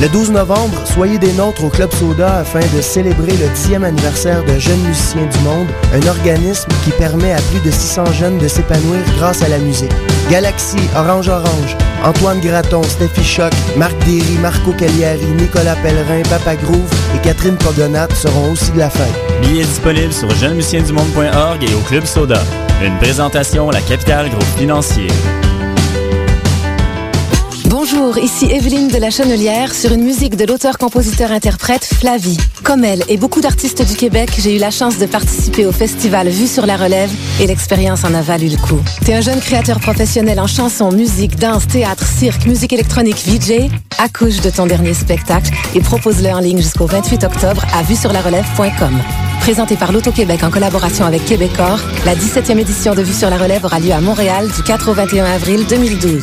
Le 12 novembre, soyez des nôtres au Club Soda afin de célébrer le 10e anniversaire de Jeunes Musiciens du Monde, un organisme qui permet à plus de 600 jeunes de s'épanouir grâce à la musique. Galaxy, Orange Orange, Antoine Graton, Steffi Choc, Marc Derry, Marco Cagliari, Nicolas Pellerin, Papa Groove et Catherine Cogonat seront aussi de la fête. Billets disponibles sur jeunesmusiciensdumonde.org et au Club Soda. Une présentation, la capitale groupe financier. Ici Evelyne de la Chenelière sur une musique de l'auteur-compositeur-interprète Flavie. Comme elle et beaucoup d'artistes du Québec, j'ai eu la chance de participer au festival Vue sur la relève et l'expérience en a valu le coup. T'es un jeune créateur professionnel en chanson, musique, danse, théâtre, cirque, musique électronique, VJ? Accouche de ton dernier spectacle et propose-le en ligne jusqu'au 28 octobre à vuesurlarelève.com. Présenté par l'Auto-Québec en collaboration avec Québecor, la 17e édition de Vue sur la relève aura lieu à Montréal du 4 au 21 avril 2012.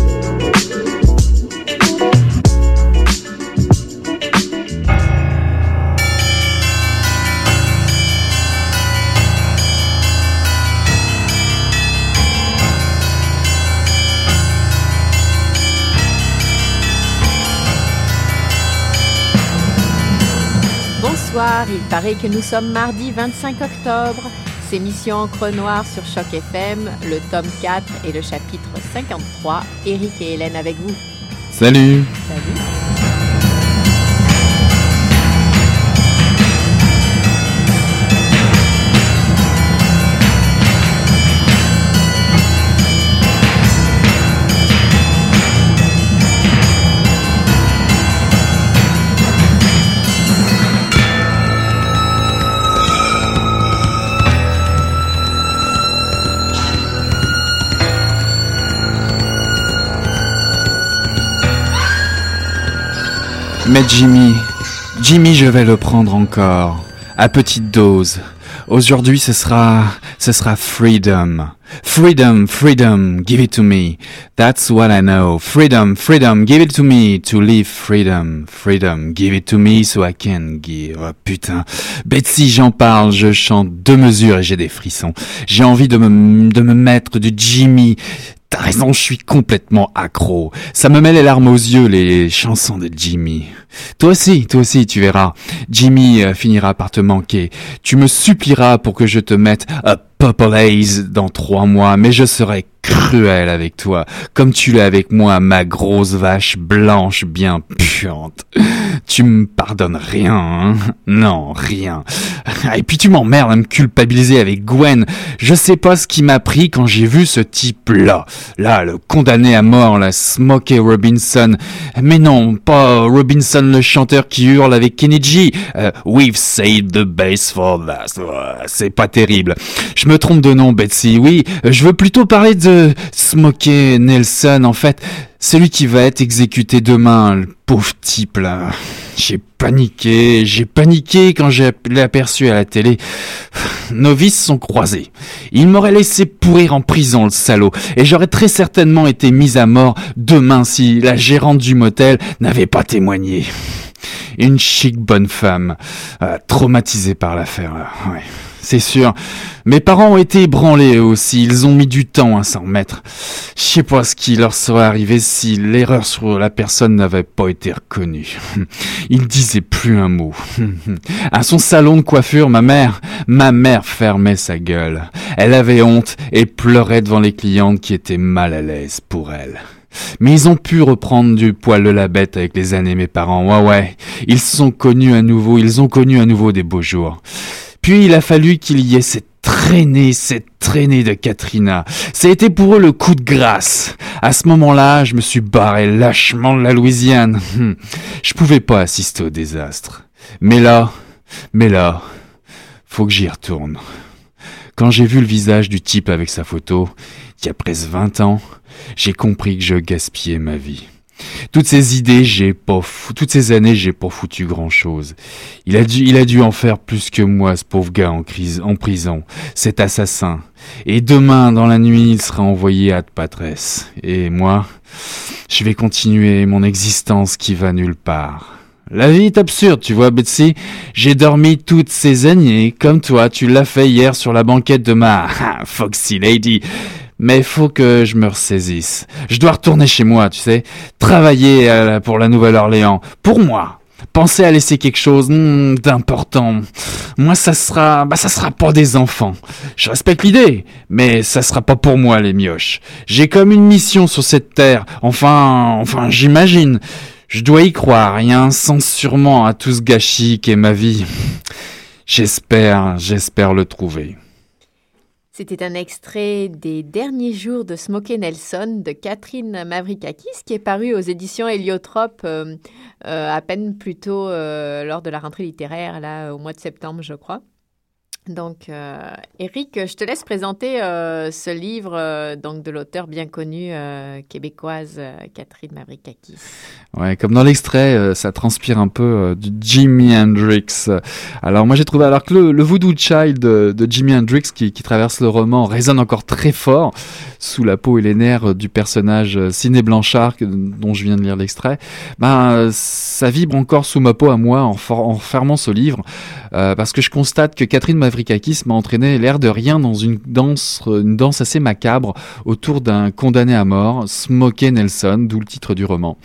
Paraît que nous sommes mardi 25 octobre. C'est Mission Encre Noire sur Choc FM, le tome 4 et le chapitre 53. Eric et Hélène avec vous. Salut Salut. Mais Jimmy, Jimmy, je vais le prendre encore, à petite dose. Aujourd'hui, ce sera, ce sera freedom. Freedom, freedom, give it to me. That's what I know. Freedom, freedom, give it to me. To live freedom, freedom, give it to me so I can give. Oh, putain. Betsy, j'en parle, je chante deux mesures et j'ai des frissons. J'ai envie de me, de me mettre du Jimmy. T'as raison, je suis complètement accro. Ça me met les larmes aux yeux, les chansons de Jimmy. Toi aussi, toi aussi, tu verras. Jimmy euh, finira par te manquer. Tu me supplieras pour que je te mette a Purple Haze dans trois mois, mais je serai cruel avec toi, comme tu l'es avec moi, ma grosse vache blanche bien puante. Tu me pardonnes rien, hein Non, rien. Et puis tu m'emmerdes à me culpabiliser avec Gwen. Je sais pas ce qui m'a pris quand j'ai vu ce type-là. Là, le condamné à mort, la Smokey Robinson. Mais non, pas Robinson le chanteur qui hurle avec Kennedy. Euh, We've saved the base for that. Ouais, C'est pas terrible. Je me trompe de nom, Betsy. Oui, je veux plutôt parler de Smokey Nelson, en fait. Celui qui va être exécuté demain, le pauvre type là. J'ai paniqué, j'ai paniqué quand je l'ai aperçu à la télé. Nos vies se sont croisés. Il m'aurait laissé pourrir en prison, le salaud, et j'aurais très certainement été mise à mort demain si la gérante du motel n'avait pas témoigné. Une chic bonne femme, euh, traumatisée par l'affaire, ouais. C'est sûr. Mes parents ont été ébranlés aussi. Ils ont mis du temps à s'en remettre. Je sais pas ce qui leur serait arrivé si l'erreur sur la personne n'avait pas été reconnue. Ils disaient plus un mot. À son salon de coiffure, ma mère, ma mère fermait sa gueule. Elle avait honte et pleurait devant les clientes qui étaient mal à l'aise pour elle. Mais ils ont pu reprendre du poil de la bête avec les années, mes parents. Ouais, ouais. Ils sont connus à nouveau. Ils ont connu à nouveau des beaux jours. Puis il a fallu qu'il y ait cette traînée, cette traînée de Katrina. Ça a été pour eux le coup de grâce. À ce moment-là, je me suis barré lâchement de la Louisiane. Hum. Je pouvais pas assister au désastre. Mais là, mais là, faut que j'y retourne. Quand j'ai vu le visage du type avec sa photo, qui a presque 20 ans, j'ai compris que je gaspillais ma vie. Toutes ces idées, j'ai pas toutes ces années, j'ai pas foutu grand chose. Il a dû, il a dû en faire plus que moi, ce pauvre gars en, crise, en prison, cet assassin. Et demain, dans la nuit, il sera envoyé à Patresse. Et moi, je vais continuer mon existence qui va nulle part. La vie est absurde, tu vois, Betsy. J'ai dormi toutes ces années, comme toi, tu l'as fait hier sur la banquette de ma Foxy Lady. Mais faut que je me ressaisisse. Je dois retourner chez moi, tu sais. Travailler euh, pour la Nouvelle-Orléans. Pour moi. Penser à laisser quelque chose hmm, d'important. Moi, ça sera, bah, ça sera pas des enfants. Je respecte l'idée, mais ça sera pas pour moi, les mioches. J'ai comme une mission sur cette terre. Enfin, enfin, j'imagine. Je dois y croire, il y a un sens sûrement à tout ce gâchis qu'est ma vie. J'espère, j'espère le trouver. C'était un extrait des derniers jours de Smokey Nelson de Catherine Mavrikakis qui est paru aux éditions Héliotrope euh, euh, à peine plus tôt euh, lors de la rentrée littéraire, là, au mois de septembre, je crois. Donc, euh, Eric, je te laisse présenter euh, ce livre euh, donc de l'auteur bien connue québécoise Catherine Mavrikakis. Ouais, comme dans l'extrait, ça transpire un peu du Jimi Hendrix. Alors moi j'ai trouvé alors que le, Voodoo Child de, Jimi Hendrix qui, qui, traverse le roman résonne encore très fort sous la peau et les nerfs du personnage Ciné Blanchard dont je viens de lire l'extrait. Ben ça vibre encore sous ma peau à moi en, en fermant ce livre parce que je constate que Catherine Mavrikakis Mavrikakis m'a entraîné l'air de rien dans une danse, une danse assez macabre autour d'un condamné à mort, Smokey Nelson, d'où le titre du roman.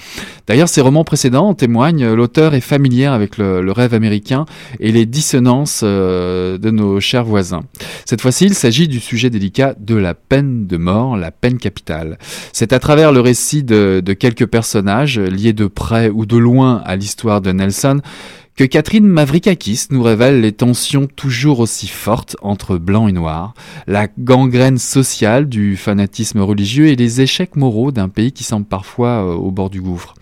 D'ailleurs, ces romans précédents en témoignent, l'auteur est familier avec le, rêve américain et les dissonances euh, de nos chers voisins. Cette fois-ci, il s'agit du sujet délicat de la peine de mort, la peine capitale. C'est à travers le récit de quelques personnages liés de près ou de loin à l'histoire de Nelson que Catherine Mavrikakis nous révèle les tensions toujours aussi fortes entre blanc et noir, la gangrène sociale du fanatisme religieux et les échecs moraux d'un pays qui semble parfois euh, au bord du gouffre.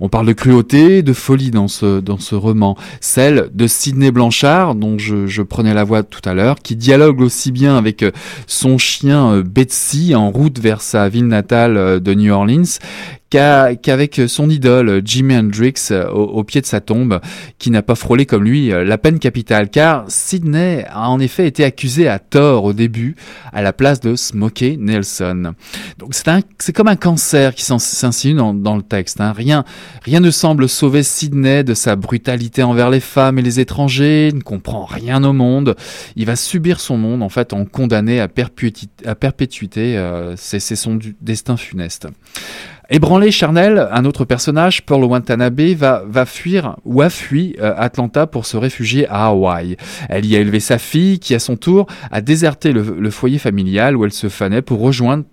On parle de cruauté, de folie dans ce, dans ce roman, celle de Sidney Blanchard, dont je, je prenais la voix tout à l'heure, qui dialogue aussi bien avec euh, son chien euh, Betsy en route vers sa ville natale de New Orleans, qu'avec son idole Jimi Hendrix euh, au, pied de sa tombe, qui n'a pas frôlé comme lui euh, la peine capitale, car Sidney a en effet été accusé à tort au début à la place de Smokey Nelson. Donc c'est comme un cancer qui s'insinue dans, le texte. Hein. Rien, rien ne semble sauver Sidney de sa brutalité envers les femmes et les étrangers. Ne comprend rien au monde. Il va subir son monde en fait en condamné à, perpétuité. À perpétuité euh, c'est son destin funeste. Ébranlé charnel, un autre personnage, Pearl Watanabe, va, va fuir ou a fui euh, Atlanta pour se réfugier à Hawaï. Elle y a élevé sa fille qui, à son tour, a déserté le, foyer familial où elle se fanait pour rejoindre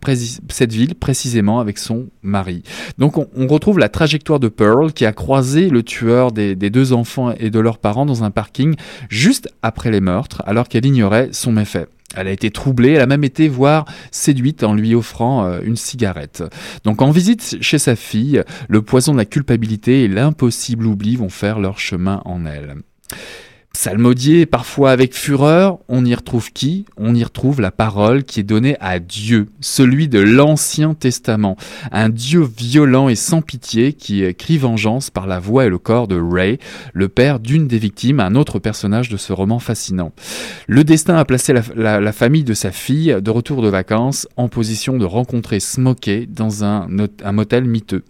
cette ville précisément avec son mari. Donc on, retrouve la trajectoire de Pearl qui a croisé le tueur des, des deux enfants et de leurs parents dans un parking juste après les meurtres alors qu'elle ignorait son méfait. Elle a été troublée, elle a même été voir séduite en lui offrant euh, une cigarette. Donc en visite chez sa fille, le poison de la culpabilité et l'impossible oubli vont faire leur chemin en elle. Psalmodier parfois avec fureur, on y retrouve qui? On y retrouve la parole qui est donnée à Dieu, celui de l'Ancien Testament, un Dieu violent et sans pitié qui crie vengeance par la voix et le corps de Ray, le père d'une des victimes, un autre personnage de ce roman fascinant. Le destin a placé la, famille de sa fille de retour de vacances en position de rencontrer Smokey dans un, un motel miteux.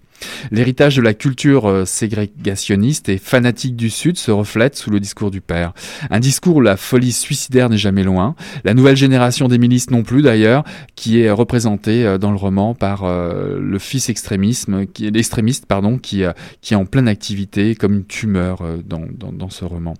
L'héritage de la culture euh, ségrégationniste et fanatique du Sud se reflète sous le discours du père. Un discours où la folie suicidaire n'est jamais loin. La nouvelle génération des milices non plus d'ailleurs, qui est représentée euh, dans le roman par euh, le fils extrémisme, qui l'extrémiste pardon, qui, qui est en pleine activité comme une tumeur dans, dans ce roman.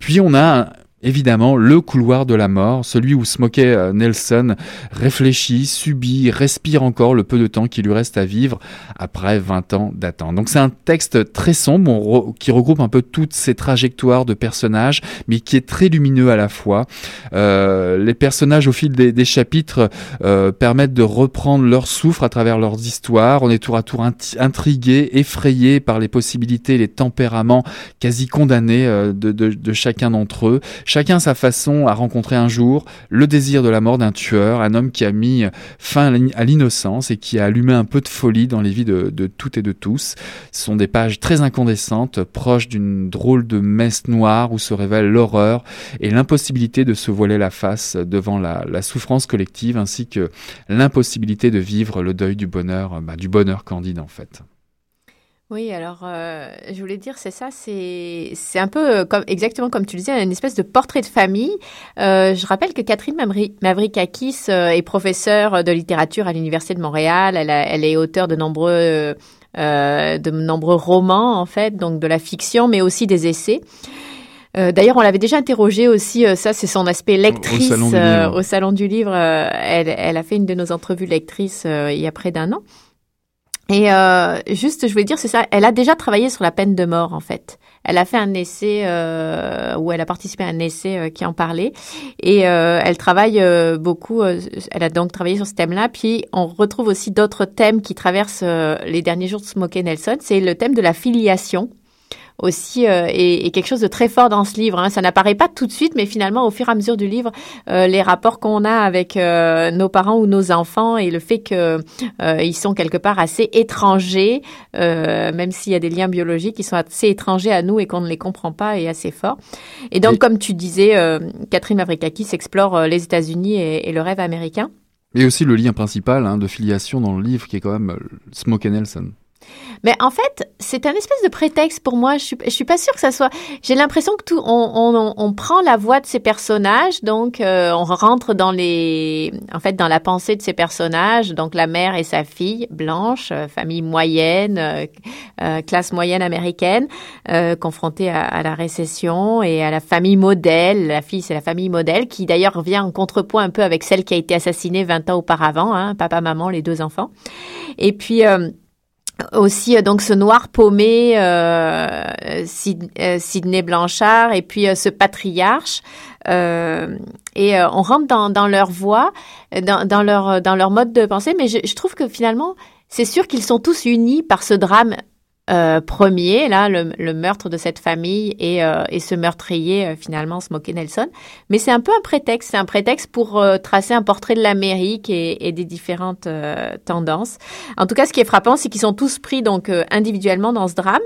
Puis on a Évidemment, le couloir de la mort, celui où Smokey euh, Nelson réfléchit, subit, respire encore le peu de temps qui lui reste à vivre après 20 ans d'attente. Donc c'est un texte très sombre qui regroupe un peu toutes ces trajectoires de personnages, mais qui est très lumineux à la fois. Euh, les personnages au fil des, chapitres euh, permettent de reprendre leur souffle à travers leurs histoires. On est tour à tour intrigué, effrayé par les possibilités, les tempéraments quasi condamnés de chacun d'entre eux Chacun sa façon a rencontré un jour le désir de la mort d'un tueur, un homme qui a mis fin à l'innocence et qui a allumé un peu de folie dans les vies de, de toutes et de tous. Ce sont des pages très incandescentes, proches d'une drôle de messe noire où se révèle l'horreur et l'impossibilité de se voiler la face devant la, la souffrance collective ainsi que l'impossibilité de vivre le deuil du bonheur, bah, du bonheur candide en fait. Oui, alors euh, je voulais dire, c'est ça, c'est un peu euh, comme exactement comme tu le disais, une espèce de portrait de famille. Euh, je rappelle que Catherine Mavrikakis est professeure de littérature à l'université de Montréal. Elle, a, elle est auteure de nombreux euh, de nombreux romans en fait, donc de la fiction, mais aussi des essais. Euh, D'ailleurs, on l'avait déjà interrogée aussi, ça c'est son aspect lectrice au Salon du Livre. au salon du livre. elle, elle, a fait une de nos entrevues lectrices il y a près d'un an. Et euh, juste, je voulais dire, c'est ça, elle a déjà travaillé sur la peine de mort, en fait. Elle a fait un essai euh, où elle a participé à un essai euh, qui en parlait. Et euh, elle travaille euh, beaucoup, elle a donc travaillé sur ce thème-là. Puis on retrouve aussi d'autres thèmes qui traversent les derniers jours de Smokey Nelson. C'est le thème de la filiation aussi euh, est, est, quelque chose de très fort dans ce livre. Hein. Ça n'apparaît pas tout de suite, mais finalement, au fur et à mesure du livre, euh, les rapports qu'on a avec euh, nos parents ou nos enfants et le fait que euh, ils sont quelque part assez étrangers, même s'il y a des liens biologiques, ils sont assez étrangers à nous et qu'on ne les comprend pas, est assez fort. Et donc, comme tu disais, Catherine Mavrikakis explore les États-Unis et, et, le rêve américain. Et aussi le lien principal hein, de filiation dans le livre qui est quand même Smokey Nelson. Mais en fait, c'est un espèce de prétexte pour moi. Je suis, suis pas sûre que ça soit. J'ai l'impression que tout, on, prend la voix de ces personnages, donc euh, on rentre dans les, en fait, dans la pensée de ces personnages. Donc la mère et sa fille, Blanche, euh, famille moyenne, euh, classe moyenne américaine, confrontée à, la récession et à la famille modèle. La fille, c'est la famille modèle qui d'ailleurs vient en contrepoint un peu avec celle qui a été assassinée 20 ans auparavant, hein, papa, maman, les deux enfants. Et puis aussi donc ce noir paumé euh, euh, Sidney Blanchard et puis euh, ce patriarche euh, et on rentre dans, leur voix dans, leur dans leur mode de pensée mais je trouve que finalement c'est sûr qu'ils sont tous unis par ce drame euh, premier, là, le, le, meurtre de cette famille et, euh, et ce meurtrier, euh, finalement, Smokey Nelson. Mais c'est un peu un prétexte. C'est un prétexte pour euh, tracer un portrait de l'Amérique et, et, des différentes euh, tendances. En tout cas, ce qui est frappant, c'est qu'ils sont tous pris donc individuellement dans ce drame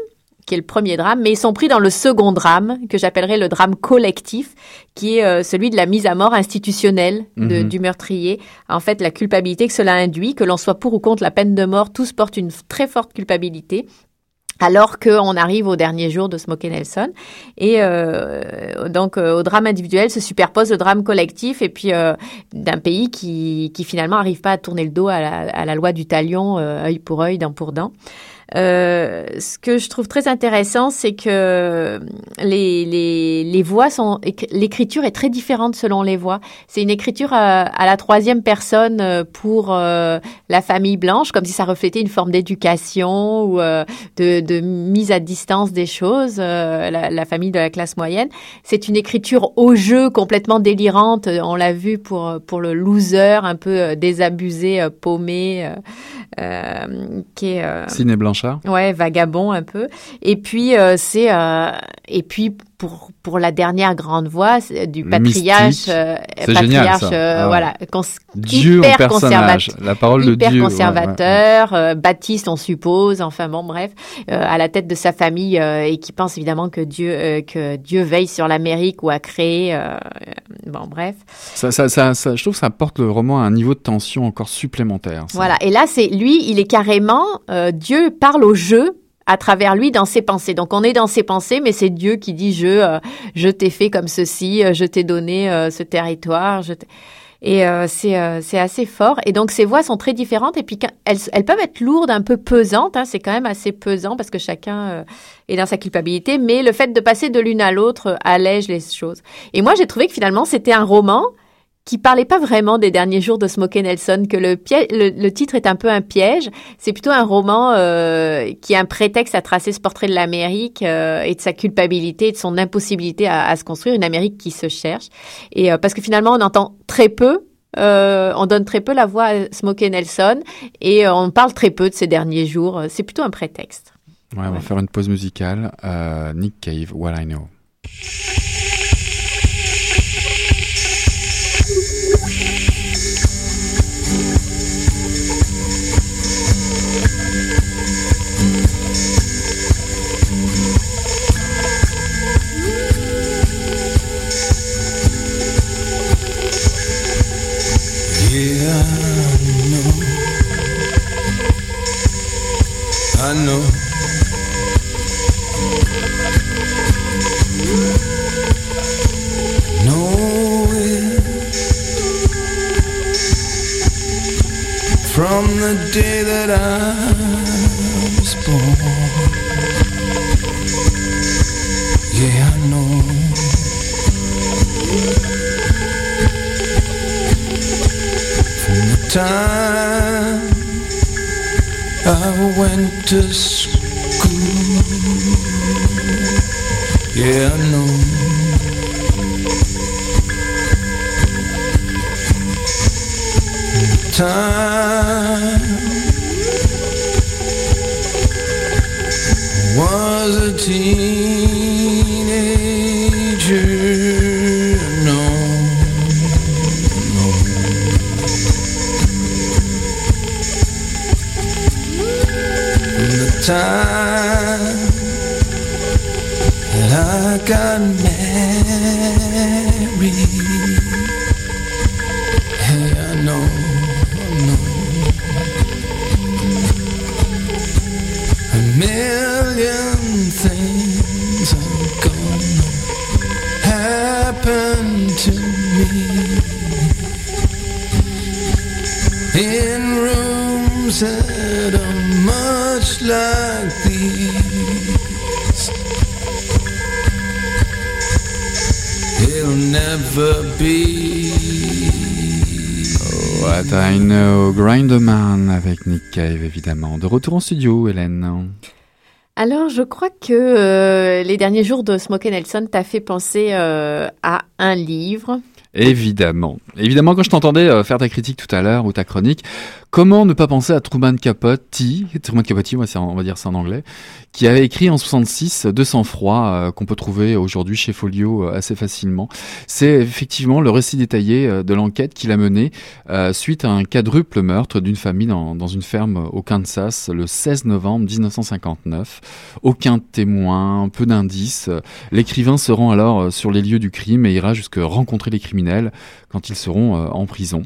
qui est le premier drame, mais ils sont pris dans le second drame, que j'appellerais le drame collectif, qui est euh, celui de la mise à mort institutionnelle de, mmh. du meurtrier. En fait, la culpabilité que cela induit, que l'on soit pour ou contre la peine de mort, tous portent une très forte culpabilité alors qu'on arrive au dernier jour de Smokey Nelson. Et euh, donc, euh, au drame individuel se superpose le drame collectif et puis euh, d'un pays qui, qui finalement n'arrive pas à tourner le dos à la, à la loi du talion, œil pour œil, dent pour dent. Euh, ce que je trouve très intéressant, c'est que les, les, les voix sont l'écriture est très différente selon les voix. C'est une écriture à, à, la troisième personne pour euh, la famille blanche, comme si ça reflétait une forme d'éducation ou euh, de, mise à distance des choses. Euh, la, la, famille de la classe moyenne, c'est une écriture au jeu complètement délirante. On l'a vu pour pour le loser un peu désabusé, paumé, qui est Ciné Blanchard. Ouais, vagabond un peu. Et puis euh, c'est euh, et puis pour pour la dernière grande voix du patriarche euh, patriarche génial, euh, ah, voilà cons Dieu hyper en personnage la parole de Dieu conservateur ouais, ouais. Euh, Baptiste on suppose enfin bon bref euh, à la tête de sa famille et qui pense évidemment que Dieu que Dieu veille sur l'Amérique ou a créé bon bref. Ça, ça, ça, ça, je trouve que ça porte le roman à un niveau de tension encore supplémentaire voilà et là c'est lui il est carrément Dieu parle au jeu à travers lui dans ses pensées. Donc on est dans ses pensées, mais c'est Dieu qui dit je euh, je t'ai fait comme ceci, euh, je t'ai donné euh, ce territoire. Je et euh, c'est c'est assez fort. Et donc ces voix sont très différentes. Et puis elles, elles peuvent être lourdes, un peu pesantes. Hein, c'est quand même assez pesant parce que chacun est dans sa culpabilité. Mais le fait de passer de l'une à l'autre allège les choses. Et moi j'ai trouvé que finalement c'était un roman qui parlait pas vraiment des derniers jours de Smokey Nelson, que le, piège, le, le titre est un peu un piège. C'est plutôt un roman euh, qui est un prétexte à tracer ce portrait de l'Amérique euh, et de sa culpabilité, et de son impossibilité à, à, se construire, une Amérique qui se cherche. Et euh, parce que finalement, on entend très peu. On donne très peu la voix à Smokey Nelson et on parle très peu de ces derniers jours. C'est plutôt un prétexte. Ouais, on va faire une pause musicale. Nick Cave, What I Know. To time that I got. Like these. It'll never be. What I know, Grinderman avec Nick Cave évidemment. De retour en studio, Hélène. Alors, je crois que euh, les derniers jours de Smokey Nelson t'a fait penser euh, à un livre. Évidemment. Évidemment, quand je t'entendais euh, faire ta critique tout à l'heure ou ta chronique, comment ne pas penser à Truman Capote, Truman Capote, on va dire ça en anglais, qui avait écrit en 66 De sang-froid, qu'on peut trouver aujourd'hui chez Folio euh, assez facilement. C'est effectivement le récit détaillé euh, de l'enquête qu'il a menée suite à un quadruple meurtre d'une famille dans, une ferme au Kansas le 16 novembre 1959. Aucun témoin, peu d'indices. L'écrivain se rend alors sur les lieux du crime et ira jusque rencontrer les criminels quand ils seront euh, en prison.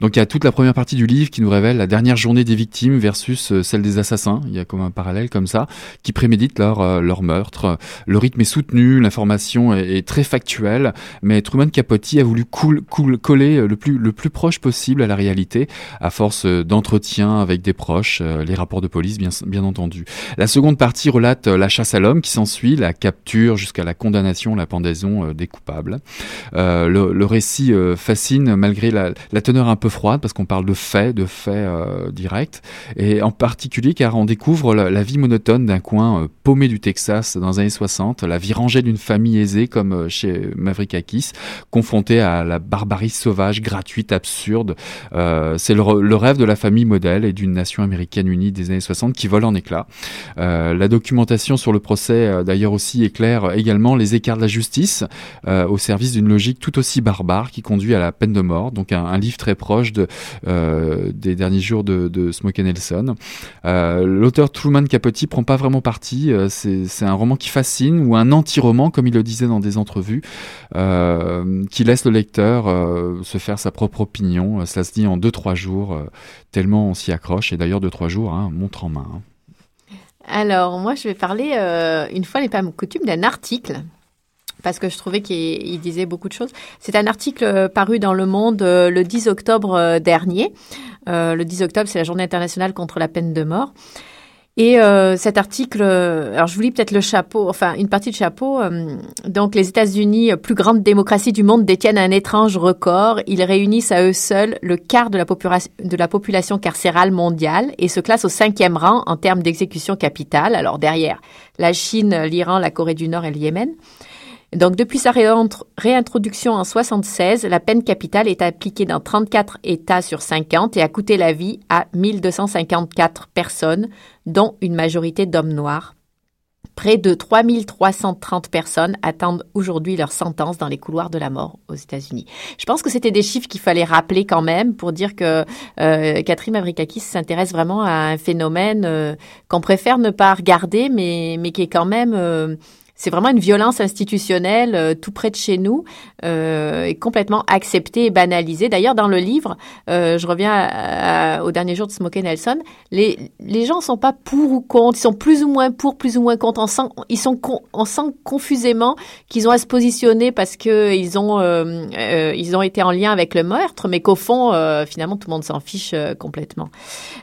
Donc il y a toute la première partie du livre qui nous révèle la dernière journée des victimes versus euh, celle des assassins. Il y a comme un parallèle comme ça qui préméditent leur euh, leur meurtre. Le rythme est soutenu, l'information est, très factuelle, mais Truman Capote a voulu cool, cool, coller le plus le plus proche possible à la réalité à force d'entretien avec des proches, les rapports de police bien bien entendu. La seconde partie relate la chasse à l'homme qui s'ensuit, la capture jusqu'à la condamnation, la pendaison des coupables. Le, le récit euh, fascine malgré la, teneur un peu froide parce qu'on parle de faits, de faits euh, directs, et en particulier car on découvre la, vie monotone d'un coin euh, paumé du Texas dans les années 60, la vie rangée d'une famille aisée comme chez Mavrikakis, confrontée à la barbarie sauvage, gratuite, absurde. C'est le, rêve de la famille modèle et d'une nation américaine unie des années 60 qui vole en éclats. La documentation sur le procès d'ailleurs aussi éclaire également les écarts de la justice au service d'une logique tout aussi barbare qui conduit à la peine de mort. Donc un, livre très proche euh, des derniers jours de, de Smokey Nelson. Euh, L'auteur Truman Capote prend pas vraiment parti. euh, C'est un roman qui fascine ou un anti-roman, comme il le disait dans des entrevues, qui laisse le lecteur se faire sa propre opinion. Cela se dit en deux trois jours, tellement on s'y accroche. Et d'ailleurs deux trois jours, hein, montre en main. hein. Alors, moi, je vais parler, une fois n'est pas coutume, d'un article. Parce que je trouvais qu'il il disait beaucoup de choses. C'est un article euh, paru dans Le Monde euh, le 10 octobre euh, dernier. Le 10 octobre, c'est la journée internationale contre la peine de mort. Et cet article, alors je vous lis peut-être le chapeau, enfin une partie de chapeau. donc les États-Unis, plus grande démocratie du monde, détiennent un étrange record. Ils réunissent à eux seuls le quart de la, de la population carcérale mondiale et se classent au cinquième rang en termes d'exécution capitale. Alors derrière la Chine, l'Iran, la Corée du Nord et le Yémen. Donc, depuis sa réintro- réintroduction en 76, la peine capitale est appliquée dans 34 États sur 50 et a coûté la vie à 1254 personnes, dont une majorité d'hommes noirs. Près de 3330 personnes attendent aujourd'hui leur sentence dans les couloirs de la mort aux États-Unis. Je pense que c'était des chiffres qu'il fallait rappeler quand même pour dire que euh, Catherine Mavrikakis s'intéresse vraiment à un phénomène euh, qu'on préfère ne pas regarder, mais, mais qui est quand même... euh, c'est vraiment une violence institutionnelle euh, tout près de chez nous, euh, et complètement acceptée et banalisée. D'ailleurs, dans le livre, euh, je reviens au dernier jour de Smokey Nelson, les, les gens sont pas pour ou contre, ils sont plus ou moins pour, plus ou moins contre. On sent, ils sont, on sent confusément qu'ils ont à se positionner parce que ils ont, ils ont été en lien avec le meurtre, mais qu'au fond, finalement, tout le monde s'en fiche complètement.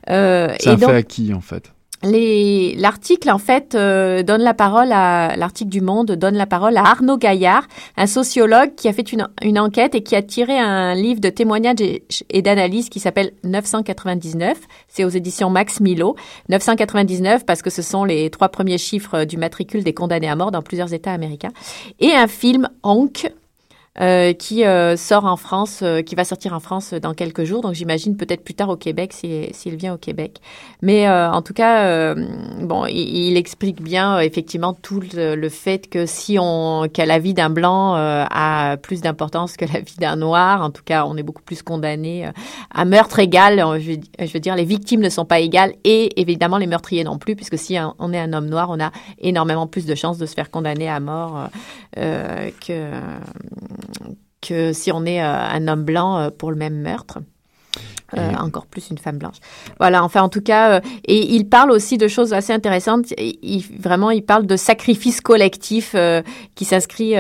C'est un fait à qui, en fait L'article, en fait, euh, donne la parole à l'article du Monde donne la parole à Arnaud Gaillard, un sociologue qui a fait une, une enquête et qui a tiré un livre de témoignages et, et d'analyse qui s'appelle 999. C'est aux éditions Max Milo. 999 parce que ce sont les trois premiers chiffres du matricule des condamnés à mort dans plusieurs États américains. Et un film Honk euh, qui euh, sort en France, euh, qui va sortir en France dans quelques jours. Donc j'imagine peut-être plus tard au Québec s'il vient au Québec. Mais en tout cas, bon, il, il, explique bien effectivement tout le, le, fait que si on que la vie d'un blanc a plus d'importance que la vie d'un noir, en tout cas, on est beaucoup plus condamné à meurtre égal. Je, je, veux dire, les victimes ne sont pas égales et évidemment les meurtriers non plus, puisque si on est un homme noir, on a énormément plus de chances de se faire condamner à mort que que si on est euh, un homme blanc euh, pour le même meurtre. Euh, encore plus une femme blanche. Voilà, enfin en tout cas, et il parle aussi de choses assez intéressantes. Il, vraiment, il parle de sacrifice collectif qui s'inscrit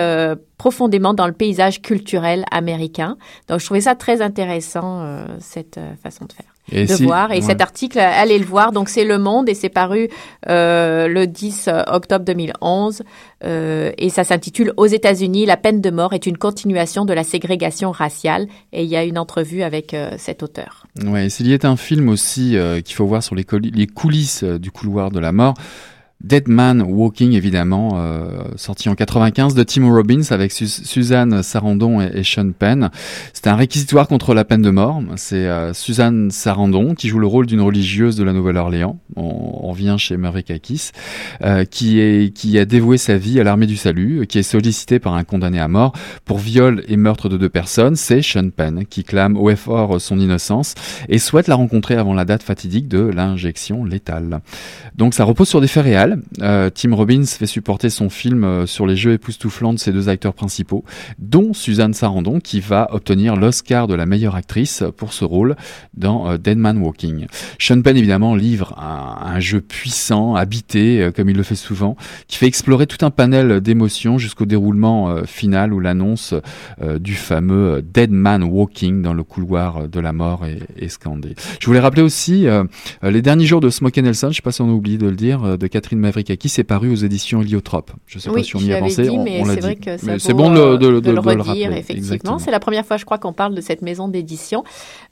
profondément dans le paysage culturel américain. Donc je trouvais ça très intéressant, cette façon de faire de voir. Et cet article, allez le voir. Donc c'est Le Monde et c'est paru euh, le 10 octobre 2011. Euh, et ça s'intitule Aux États-Unis, la peine de mort est une continuation de la ségrégation raciale. Et il y a une entrevue avec euh, cet auteur. Ouais, s'il y est un film aussi euh, qu'il faut voir sur les, les coulisses euh, du couloir de la mort. Dead Man Walking, évidemment, euh, sorti en 95 de Tim Robbins avec Suzanne Sarandon et, Sean Penn. C'est un réquisitoire contre la peine de mort. C'est euh, Suzanne Sarandon qui joue le rôle d'une religieuse de la Nouvelle-Orléans. On, on, vient chez Kakis, euh, qui, est, qui a dévoué sa vie à l'armée du salut, qui est sollicité par un condamné à mort pour viol et meurtre de deux personnes. C'est Sean Penn qui clame au effort son innocence et souhaite la rencontrer avant la date fatidique de l'injection létale. Donc ça repose sur des faits réels euh, Tim Robbins fait supporter son film euh, sur les jeux époustouflants de ses deux acteurs principaux, dont Suzanne Sarandon, qui va obtenir l'Oscar de la meilleure actrice pour ce rôle dans euh, Dead Man Walking. Sean Penn, évidemment, livre un, jeu puissant, habité, comme il le fait souvent, qui fait explorer tout un panel d'émotions jusqu'au déroulement final ou l'annonce du fameux Dead Man Walking dans le couloir de la mort est, scandé. Je voulais rappeler aussi les derniers jours de Smokey Nelson, je ne sais pas si on a oublié de le dire, de Catherine Mavrikaki, c'est paru aux éditions Heliotrope. Je ne sais pas si on y a pensé. Dit, mais c'est vrai que c'est bon de, de, de, le redire, effectivement. C'est la première fois, je crois, qu'on parle de cette maison d'édition.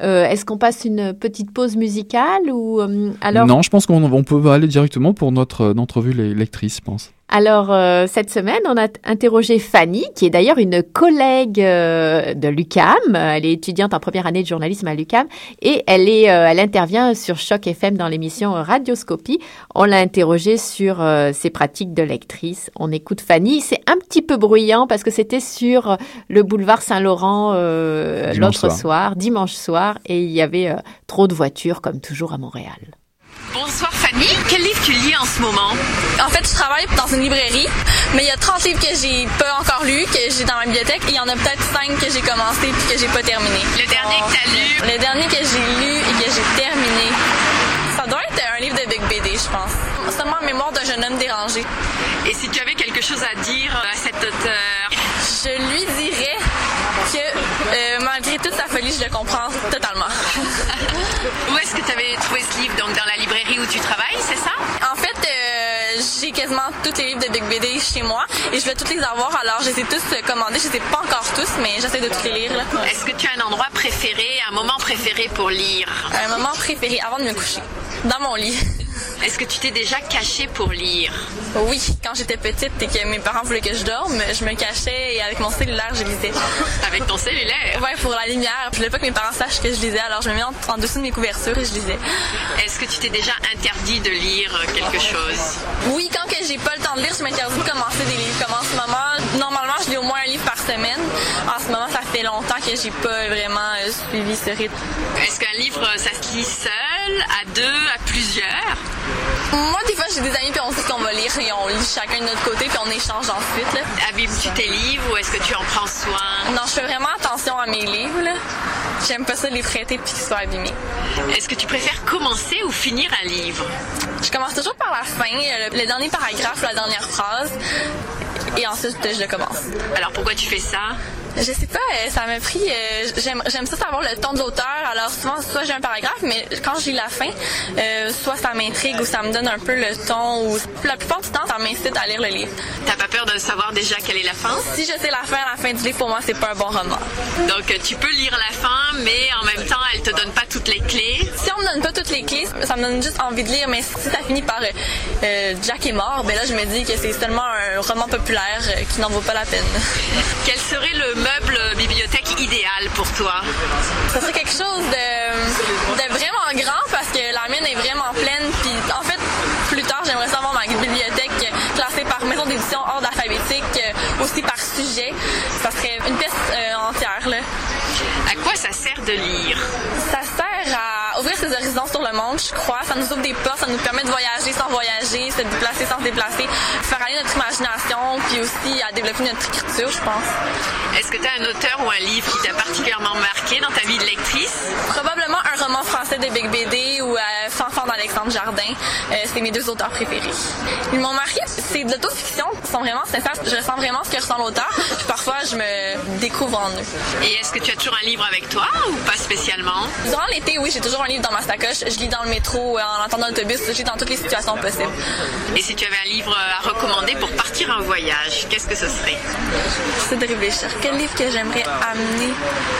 Euh, Est-ce qu'on passe une petite pause musicale ou euh, alors Non, je pense qu'on peut aller directement pour notre entrevue lectrice, je pense. Alors, euh, cette semaine, on a interrogé Fanny, qui est d'ailleurs une collègue euh, de l'UCAM. Elle est étudiante en première année de journalisme à l'UCAM et elle, est, euh, elle intervient sur Choc FM dans l'émission Radioscopie. On l'a interrogée sur ses pratiques de lectrice. On écoute Fanny. C'est un petit peu bruyant parce que c'était sur le boulevard Saint-Laurent l'autre soir. dimanche soir, et il y avait trop de voitures, comme toujours à Montréal. Bonsoir Fanny, quel livre tu lis en ce moment? En fait, je travaille dans une librairie, mais il y a 30 livres que j'ai pas encore lus, que j'ai dans ma bibliothèque, et il y en a peut-être 5 que j'ai commencé puis que j'ai pas terminé. Le dernier que tu as lu? Le dernier que j'ai lu et que j'ai terminé. Ça doit être un livre de Big BD, je pense. Seulement Mémoire d'un jeune homme dérangé. Et si tu avais quelque chose à dire à cet auteur? Je lui dirais que euh, malgré toute sa folie, je le comprends totalement. où est-ce que tu avais trouvé ce livre? Donc dans la librairie où tu travailles, c'est ça? En fait, euh, j'ai quasiment tous les livres de Big BD chez moi et je vais tous les avoir. Alors, je les ai tous commandés. Je les ai pas encore tous, mais j'essaie de tous les lire. Est-ce que tu as un endroit préféré, un moment préféré pour lire? Un moment préféré avant de me coucher. Dans mon lit. Est-ce que tu t'es déjà caché pour lire? Oui, quand j'étais petite et que mes parents voulaient que je dorme, je me cachais et avec mon cellulaire, je lisais. Avec ton cellulaire? Ouais, pour la lumière. Je voulais pas que mes parents sachent que je lisais, alors je me mets en, dessous de mes couvertures et je lisais. Est-ce que tu t'es déjà interdit de lire quelque chose? Oui, quand que j'ai pas le temps de lire, je m'interdis de commencer des livres. Comme en ce moment, Normalement, je lis au moins un livre par semaine. En ce moment, ça fait longtemps que j'ai pas vraiment euh, suivi ce rythme. Est-ce qu'un livre, ça se lit seul, à deux, à plusieurs? Moi, des fois, j'ai des amis, puis on dit qu'on va lire, et on lit chacun de notre côté, puis on échange ensuite. Là. Abîmes-tu tes livres ou est-ce que tu en prends soin? Non, je fais vraiment attention à mes livres. Là. J'aime pas ça les prêter puis qu'ils soient abîmés. Est-ce que tu préfères commencer ou finir un livre? Je commence toujours par la fin, le, le dernier paragraphe, la dernière phrase, et ensuite je le commence. Alors pourquoi tu fais ça? Je sais pas, euh, ça m'a pris. euh, J'aime j'aime ça savoir le ton de l'auteur. Alors souvent, soit j'ai un paragraphe, mais quand je lis la fin, euh, soit ça m'intrigue ou ça me donne un peu le ton. Ou la plupart du temps, ça m'incite à lire le livre. T'as pas peur de savoir déjà quelle est la fin? Si je sais la fin, la fin du livre pour moi, c'est pas un bon roman. Donc tu peux lire la fin, mais en même temps, elle te donne pas toutes les clés? Si on me donne pas toutes les clés, ça me donne juste envie de lire. Mais si ça finit par euh, Jack est mort, ben là, je me dis que c'est seulement un roman populaire qui n'en vaut pas la peine. Quel serait le meuble bibliothèque idéal pour toi? Ça serait quelque chose de, de vraiment grand parce que la mienne est vraiment pleine. Puis en fait, plus tard, j'aimerais savoir ma bibliothèque classée par maison d'édition ordre alphabétique, euh, aussi par sujet. Ça serait une pièce euh, entière. Là. À quoi ça sert de lire? Ses horizons sur le monde, je crois. Ça nous ouvre des portes, ça nous permet de voyager sans voyager, se déplacer sans se déplacer, faire aller notre imagination, puis aussi à développer notre écriture, je pense. Est-ce que tu as un auteur ou un livre qui t'a particulièrement marqué dans ta vie de lectrice? Probablement un roman français de Big BD ou euh, Fanfan d'Alexandre Jardin. Euh, c'est mes deux auteurs préférés. Ils m'ont marqué. C'est de l'autofiction. Ils sont vraiment sincères. Je ressens vraiment ce que ressent l'auteur. Puis parfois, je me découvre en eux. Et est-ce que tu as toujours un livre avec toi ou pas spécialement? Durant l'été, oui, j'ai toujours un livre dans ma sacoche. Je lis dans le métro, euh, en attendant l'autobus. Je lis dans toutes les situations possibles. Et si tu avais un livre à recommander pour partir en voyage, qu'est-ce que ce serait? C'est de réfléchir. Quel livre que j'aimerais amener?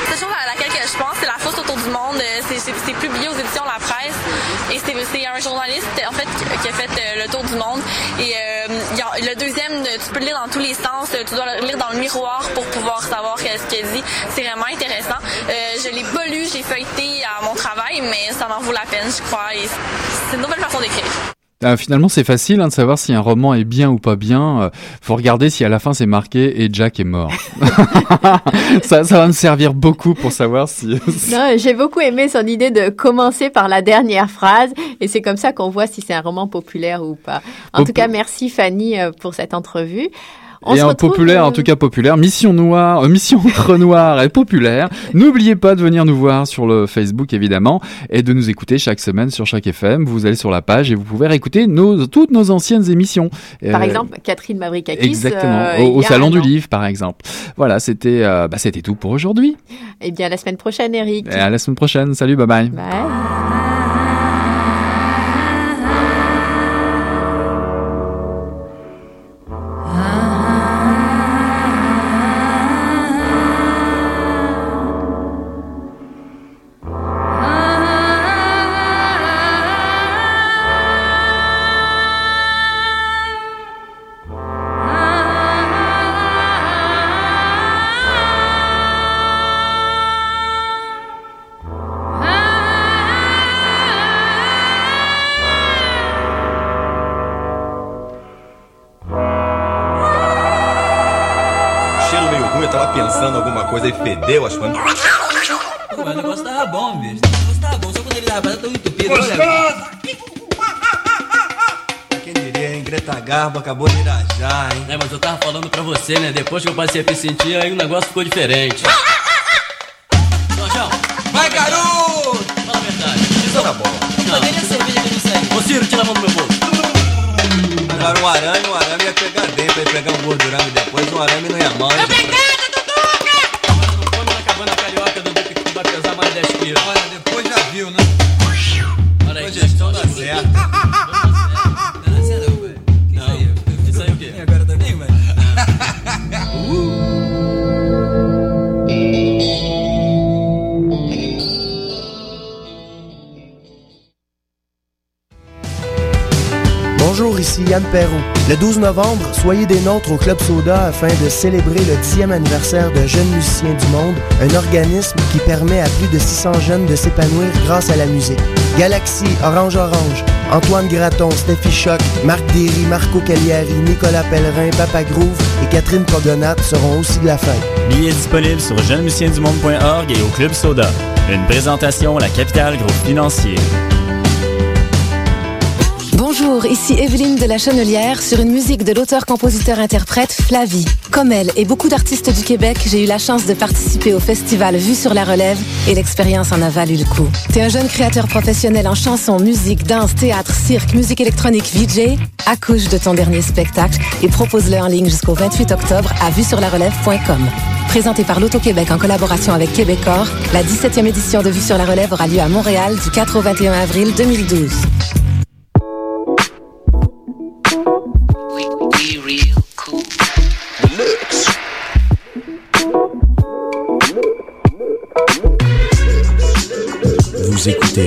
Cette chose à laquelle que je pense, c'est La Fosse autour du monde. Euh, C'est- publié aux éditions La Presse. Et c'est un journaliste, en fait, qui a fait euh, le tour du monde. Et euh, le deuxième, euh, tu peux le lire dans tous les sens. Tu dois le lire dans le miroir pour pouvoir savoir ce qu'elle dit. C'est vraiment intéressant. Euh, je l'ai pas lu, j'ai feuilleté à mon travail, mais ça en vaut la peine, je crois. C'est une nouvelle façon d'écrire. Euh, finalement, c'est facile hein, de savoir si un roman est bien ou pas bien. Euh, faut regarder si à la fin c'est marqué et Jack est mort. ça, ça va me servir beaucoup pour savoir si. Non, j'ai beaucoup aimé son idée de commencer par la dernière phrase et c'est comme ça qu'on voit si c'est un roman populaire ou pas. En Pop- tout cas, merci Fanny euh, pour cette entrevue. On et en populaire, euh, en tout cas populaire, Mission Noire, euh, Mission Entre Noir et populaire. N'oubliez pas de venir nous voir sur le Facebook évidemment et de nous écouter chaque semaine sur chaque FM. Vous allez sur la page et vous pouvez réécouter nos, toutes nos anciennes émissions. Par Euh, exemple, Catherine Mavrikakis. Exactement, euh, au, salon du livre par exemple. Voilà, c'était euh, bah, c'était tout pour aujourd'hui. Eh bien, la semaine prochaine, Eric. Et à la semaine prochaine. Salut, bye bye. Bye. E as coisas. Pô, mas o negócio tava bom, bicho. O negócio tava bom, só quando ele tava tão entupido. Olha, Quem diria, hein? Greta Garbo acabou de irajar, hein? É, mas eu tava falando pra você, né? Depois que eu passei a me sentir, aí o negócio ficou diferente. Jorjão, Vai, garoto! fala a verdade. Isso tá bom. Cadê a cerveja que eu não? Ô Ciro, tira a mão do meu bolso. Agora um arame, um arame ia pegar dentro, ia pegar um gordurame depois, um arame não ia mal. hein? Não Le 12 novembre, soyez des nôtres au Club Soda afin de célébrer le 10e anniversaire de Jeunes Musiciens du Monde, un organisme qui permet à plus de 600 jeunes de s'épanouir grâce à la musique. Galaxy, Orange Orange, Antoine Graton, Steffi Choc, Marc Derry, Marco Cagliari, Nicolas Pellerin, Papa Groove et Catherine Pogonat seront aussi de la fête. Billets disponibles sur jeunemusiciendumonde.org et au Club Soda. Une présentation, la capitale groupe financier. Bonjour, ici Evelyne de la Chenelière sur une musique de l'auteur-compositeur-interprète Flavie. Comme elle et beaucoup d'artistes du Québec, j'ai eu la chance de participer au festival Vue sur la relève et l'expérience en a valu le coup. T'es un jeune créateur professionnel en chanson, musique, danse, théâtre, cirque, musique électronique, VJ? Accouche de ton dernier spectacle et propose-le en ligne jusqu'au 28 octobre à vuesurlarelève.com. Présenté par l'Auto-Québec en collaboration avec Québecor, la 17e édition de Vue sur la relève aura lieu à Montréal du 4 au 21 avril 2012. Écoutez